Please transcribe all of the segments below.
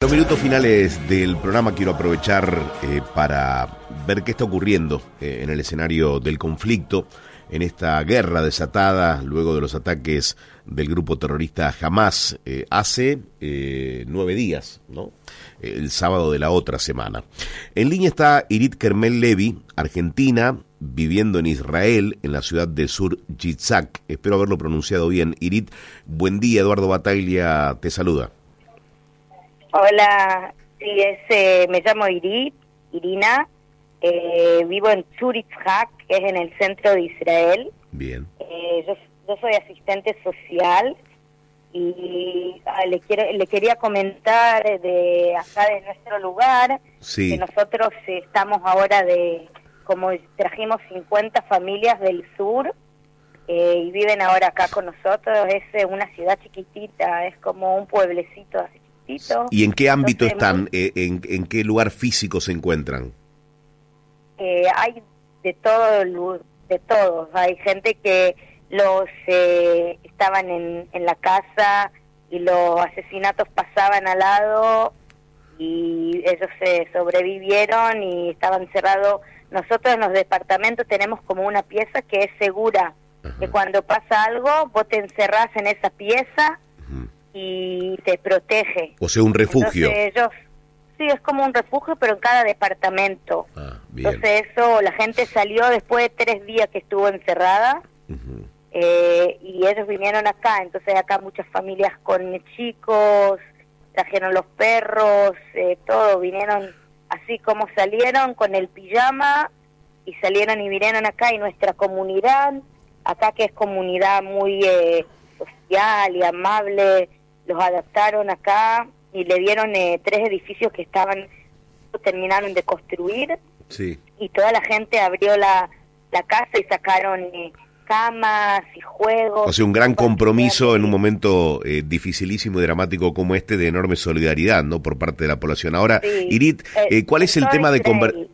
Los minutos finales del programa quiero aprovechar eh, para ver qué está ocurriendo eh, en el escenario del conflicto, en esta guerra desatada luego de los ataques del grupo terrorista Hamas eh, hace nueve días, ¿no? el sábado de la otra semana. En línea está Irit Kermel Levi, argentina, viviendo en Israel, en la ciudad de Sur Yitzhak. Espero haberlo pronunciado bien. Irit, buen día, Eduardo Bataglia te saluda. Hola, sí, es, eh, me llamo Irit, Irina, eh, vivo en Turitzhak, que es en el centro de Israel. Bien. Eh, yo, soy asistente social y ah, le quiero le quería comentar de acá de nuestro lugar sí. que nosotros estamos ahora de como trajimos 50 familias del sur y viven ahora acá con nosotros es una ciudad chiquitita es como un pueblecito así ¿Y en qué ámbito están? Eh, en, qué lugar físico se encuentran? Eh, hay de todo, de todos. Hay gente que los eh, estaban en, en la casa y los asesinatos pasaban al lado y ellos se sobrevivieron y estaban cerrados. Nosotros en los departamentos tenemos como una pieza que es segura, que cuando pasa algo vos te encerrás en esa pieza y te protege. O sea, un refugio. ellos, sí, es como un refugio, pero en cada departamento. Ah, Entonces eso, la gente salió después de tres días que estuvo encerrada eh, y ellos vinieron acá. Entonces acá muchas familias con chicos, trajeron los perros, eh, todo, vinieron así como salieron con el pijama y salieron y vinieron acá y nuestra comunidad, acá que es comunidad muy eh, social y amable, los adaptaron acá y le dieron eh, tres edificios que estaban terminaron de construir sí. y toda la gente abrió la, la casa y sacaron eh, camas y juegos. O sea, un gran compromiso en un momento eh, dificilísimo y dramático como este de enorme solidaridad, ¿no? Por parte de la población. Ahora, Irit, eh, ¿cuál es el tema de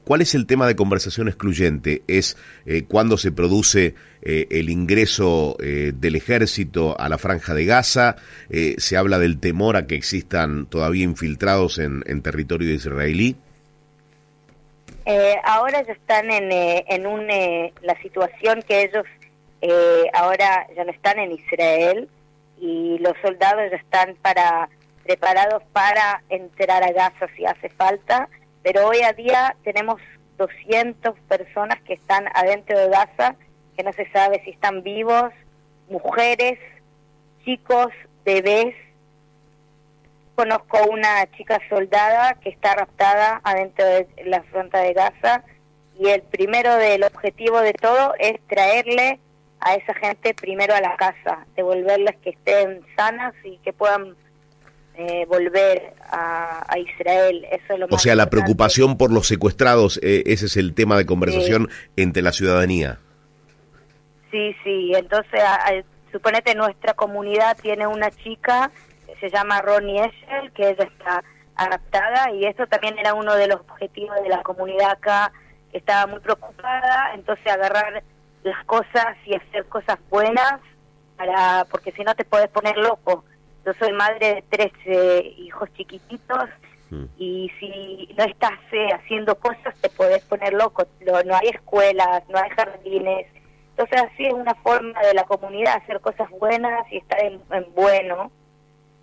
cuál es el tema de conversación excluyente? Es eh, cuando se produce el ingreso del ejército a la franja de Gaza. se habla del temor a que existan todavía infiltrados en, en territorio israelí. ahora ya están en, en un, la situación que ellos eh, ahora ya no están en Israel y los soldados ya están para preparados para entrar a Gaza si hace falta, pero hoy a día tenemos 200 personas que están adentro de Gaza, que no se sabe si están vivos, mujeres, chicos, bebés. Conozco una chica soldada que está raptada adentro de la frontera de Gaza y el primero del objetivo de todo es traerle a esa gente primero a la casa, devolverles que estén sanas y que puedan eh, volver a, Israel. Eso es lo o sea, la preocupación por los secuestrados, eh, ese es el tema de conversación entre la ciudadanía. Sí, sí, entonces suponete nuestra comunidad tiene una chica que se llama Ronnie Eschel, que ella está adaptada y eso también era uno de los objetivos de la comunidad acá, que estaba muy preocupada, entonces agarrar las cosas y hacer cosas buenas para porque si no te puedes poner loco. Yo soy madre de tres eh, hijos chiquititos mm. y si no estás eh, haciendo cosas te puedes poner loco. No, no, hay escuelas, no hay jardines. Entonces así es una forma de la comunidad hacer cosas buenas y estar en, bueno.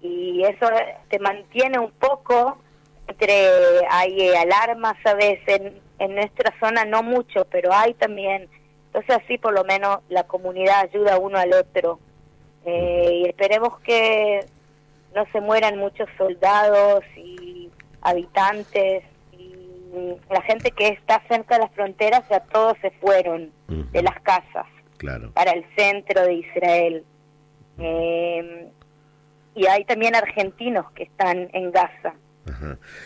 Y eso te mantiene un poco entre, hay eh, alarmas a veces, en, en nuestra zona no mucho, pero hay también entonces así por lo menos la comunidad ayuda uno al otro. Eh, y esperemos que no se mueran muchos soldados y habitantes y la gente que está cerca de las fronteras ya todos se fueron de las casas para el centro de Israel. Eh, y hay también argentinos que están en Gaza.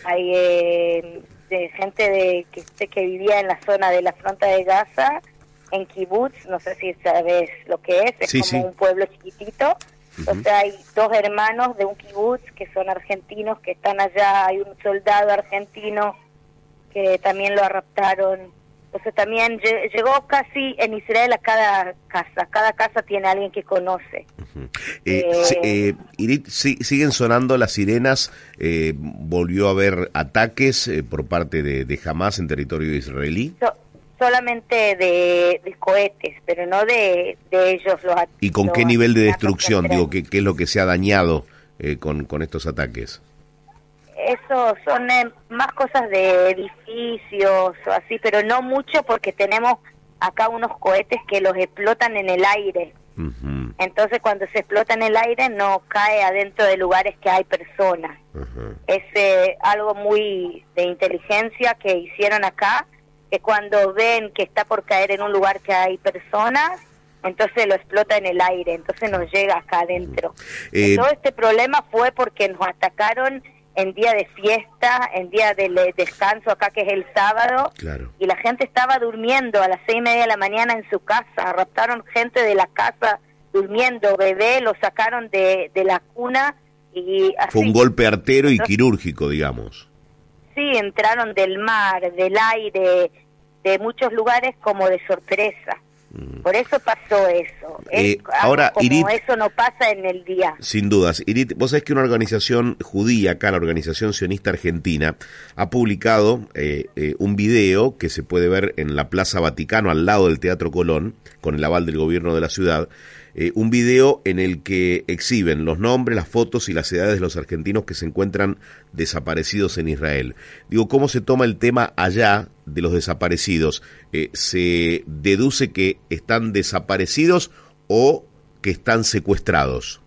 Hay eh, de gente de que, que vivía en la zona de la frontera de Gaza, en kibbutz, no sé si sabes lo que es, es como un pueblo chiquitito. Entonces hay dos hermanos de un kibutz que son argentinos que están allá, hay un soldado argentino que también lo raptaron. Entonces también llegó casi en Israel a cada casa, cada casa tiene alguien que conoce. Eh, eh, Irit, siguen sonando las sirenas, eh, volvió a haber ataques por parte de, de Hamas en territorio israelí solamente de, cohetes, pero no de, ellos los ¿Y con qué nivel de destrucción? Digo, ¿qué, ¿qué, es lo que se ha dañado eh, con, con estos ataques? Eso son eh, más cosas de edificios o así, pero no mucho porque tenemos acá unos cohetes que los explotan en el aire. Entonces cuando se explota en el aire no cae adentro de lugares que hay personas. Es eh, algo muy de inteligencia que hicieron acá que cuando ven que está por caer en un lugar que hay personas, entonces lo explota en el aire, entonces nos llega acá adentro. Eh, todo este problema fue porque nos atacaron en día de fiesta, en día de descanso acá que es el sábado, y la gente estaba durmiendo a las seis y media de la mañana en su casa, raptaron gente de la casa durmiendo, bebé, lo sacaron de, de la cuna y Fue un golpe artero y quirúrgico, digamos sí, entraron del mar, del aire, de muchos lugares como de sorpresa. Por eso pasó eso. Eh, ahora, como eso no pasa en el día. Sin dudas. Irit, vos sabés que una organización judía, acá la Organización Sionista Argentina, ha publicado eh, eh, un video que se puede ver en la Plaza Vaticano, al lado del Teatro Colón, con el aval del gobierno de la ciudad, eh, un video en el que exhiben los nombres, las fotos y las edades de los argentinos que se encuentran desaparecidos en Israel. Digo, ¿cómo se toma el tema allá de los desaparecidos? Eh, ¿Se deduce que están desaparecidos o que están secuestrados?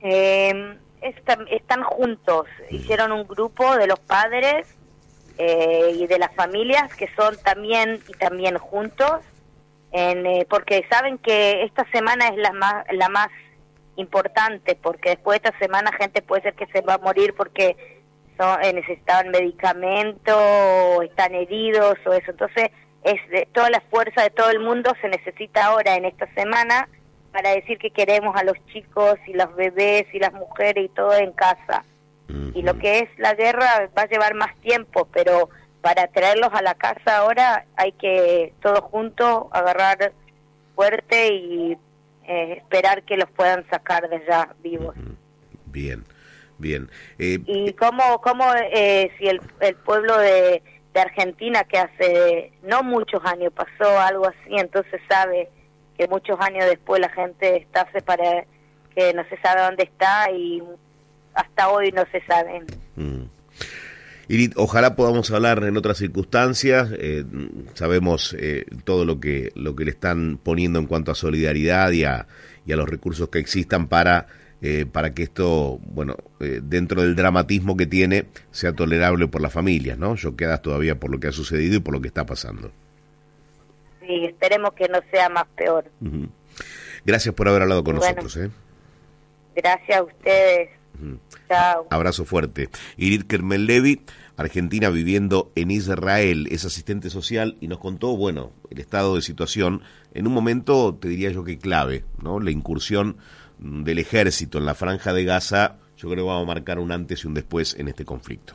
Em, están, juntos. Hicieron un grupo de los padres eh, y de las familias que son también y también juntos eh, porque saben que esta semana es la más, la más importante, porque después de esta semana gente puede ser que se va a morir porque son, eh, necesitaban medicamento, o están heridos o eso. Entonces, es de, toda la fuerza de todo el mundo se necesita ahora en esta semana para decir que queremos a los chicos y los bebés y las mujeres y todo en casa. Y lo que es la guerra va a llevar más tiempo, pero para traerlos a la casa ahora hay que todos juntos agarrar fuerte y eh, esperar que los puedan sacar de allá vivos. Bien, bien. Eh, ¿Y cómo, cómo eh, si el, el pueblo de, de Argentina, que hace no muchos años pasó algo así, entonces sabe que muchos años después la gente está separada, que no se sabe dónde está y hasta hoy no se sabe. Mm. Irit, ojalá podamos hablar en otras circunstancias. Eh, sabemos eh, todo lo que, lo que le están poniendo en cuanto a solidaridad y a, y a los recursos que existan para, eh, para que esto, bueno, dentro del dramatismo que tiene, sea tolerable por las familias, ¿no? Yo quedas todavía por lo que ha sucedido y por lo que está pasando. Sí, esperemos que no sea más peor. Gracias por haber hablado con nosotros. Gracias a ustedes. Chao. Abrazo fuerte. Irit Kermel Levi Argentina viviendo en Israel, es asistente social y nos contó, bueno, el estado de situación en un momento, te diría yo que clave, ¿no? La incursión del ejército en la franja de Gaza, yo creo que va a marcar un antes y un después en este conflicto.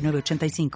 85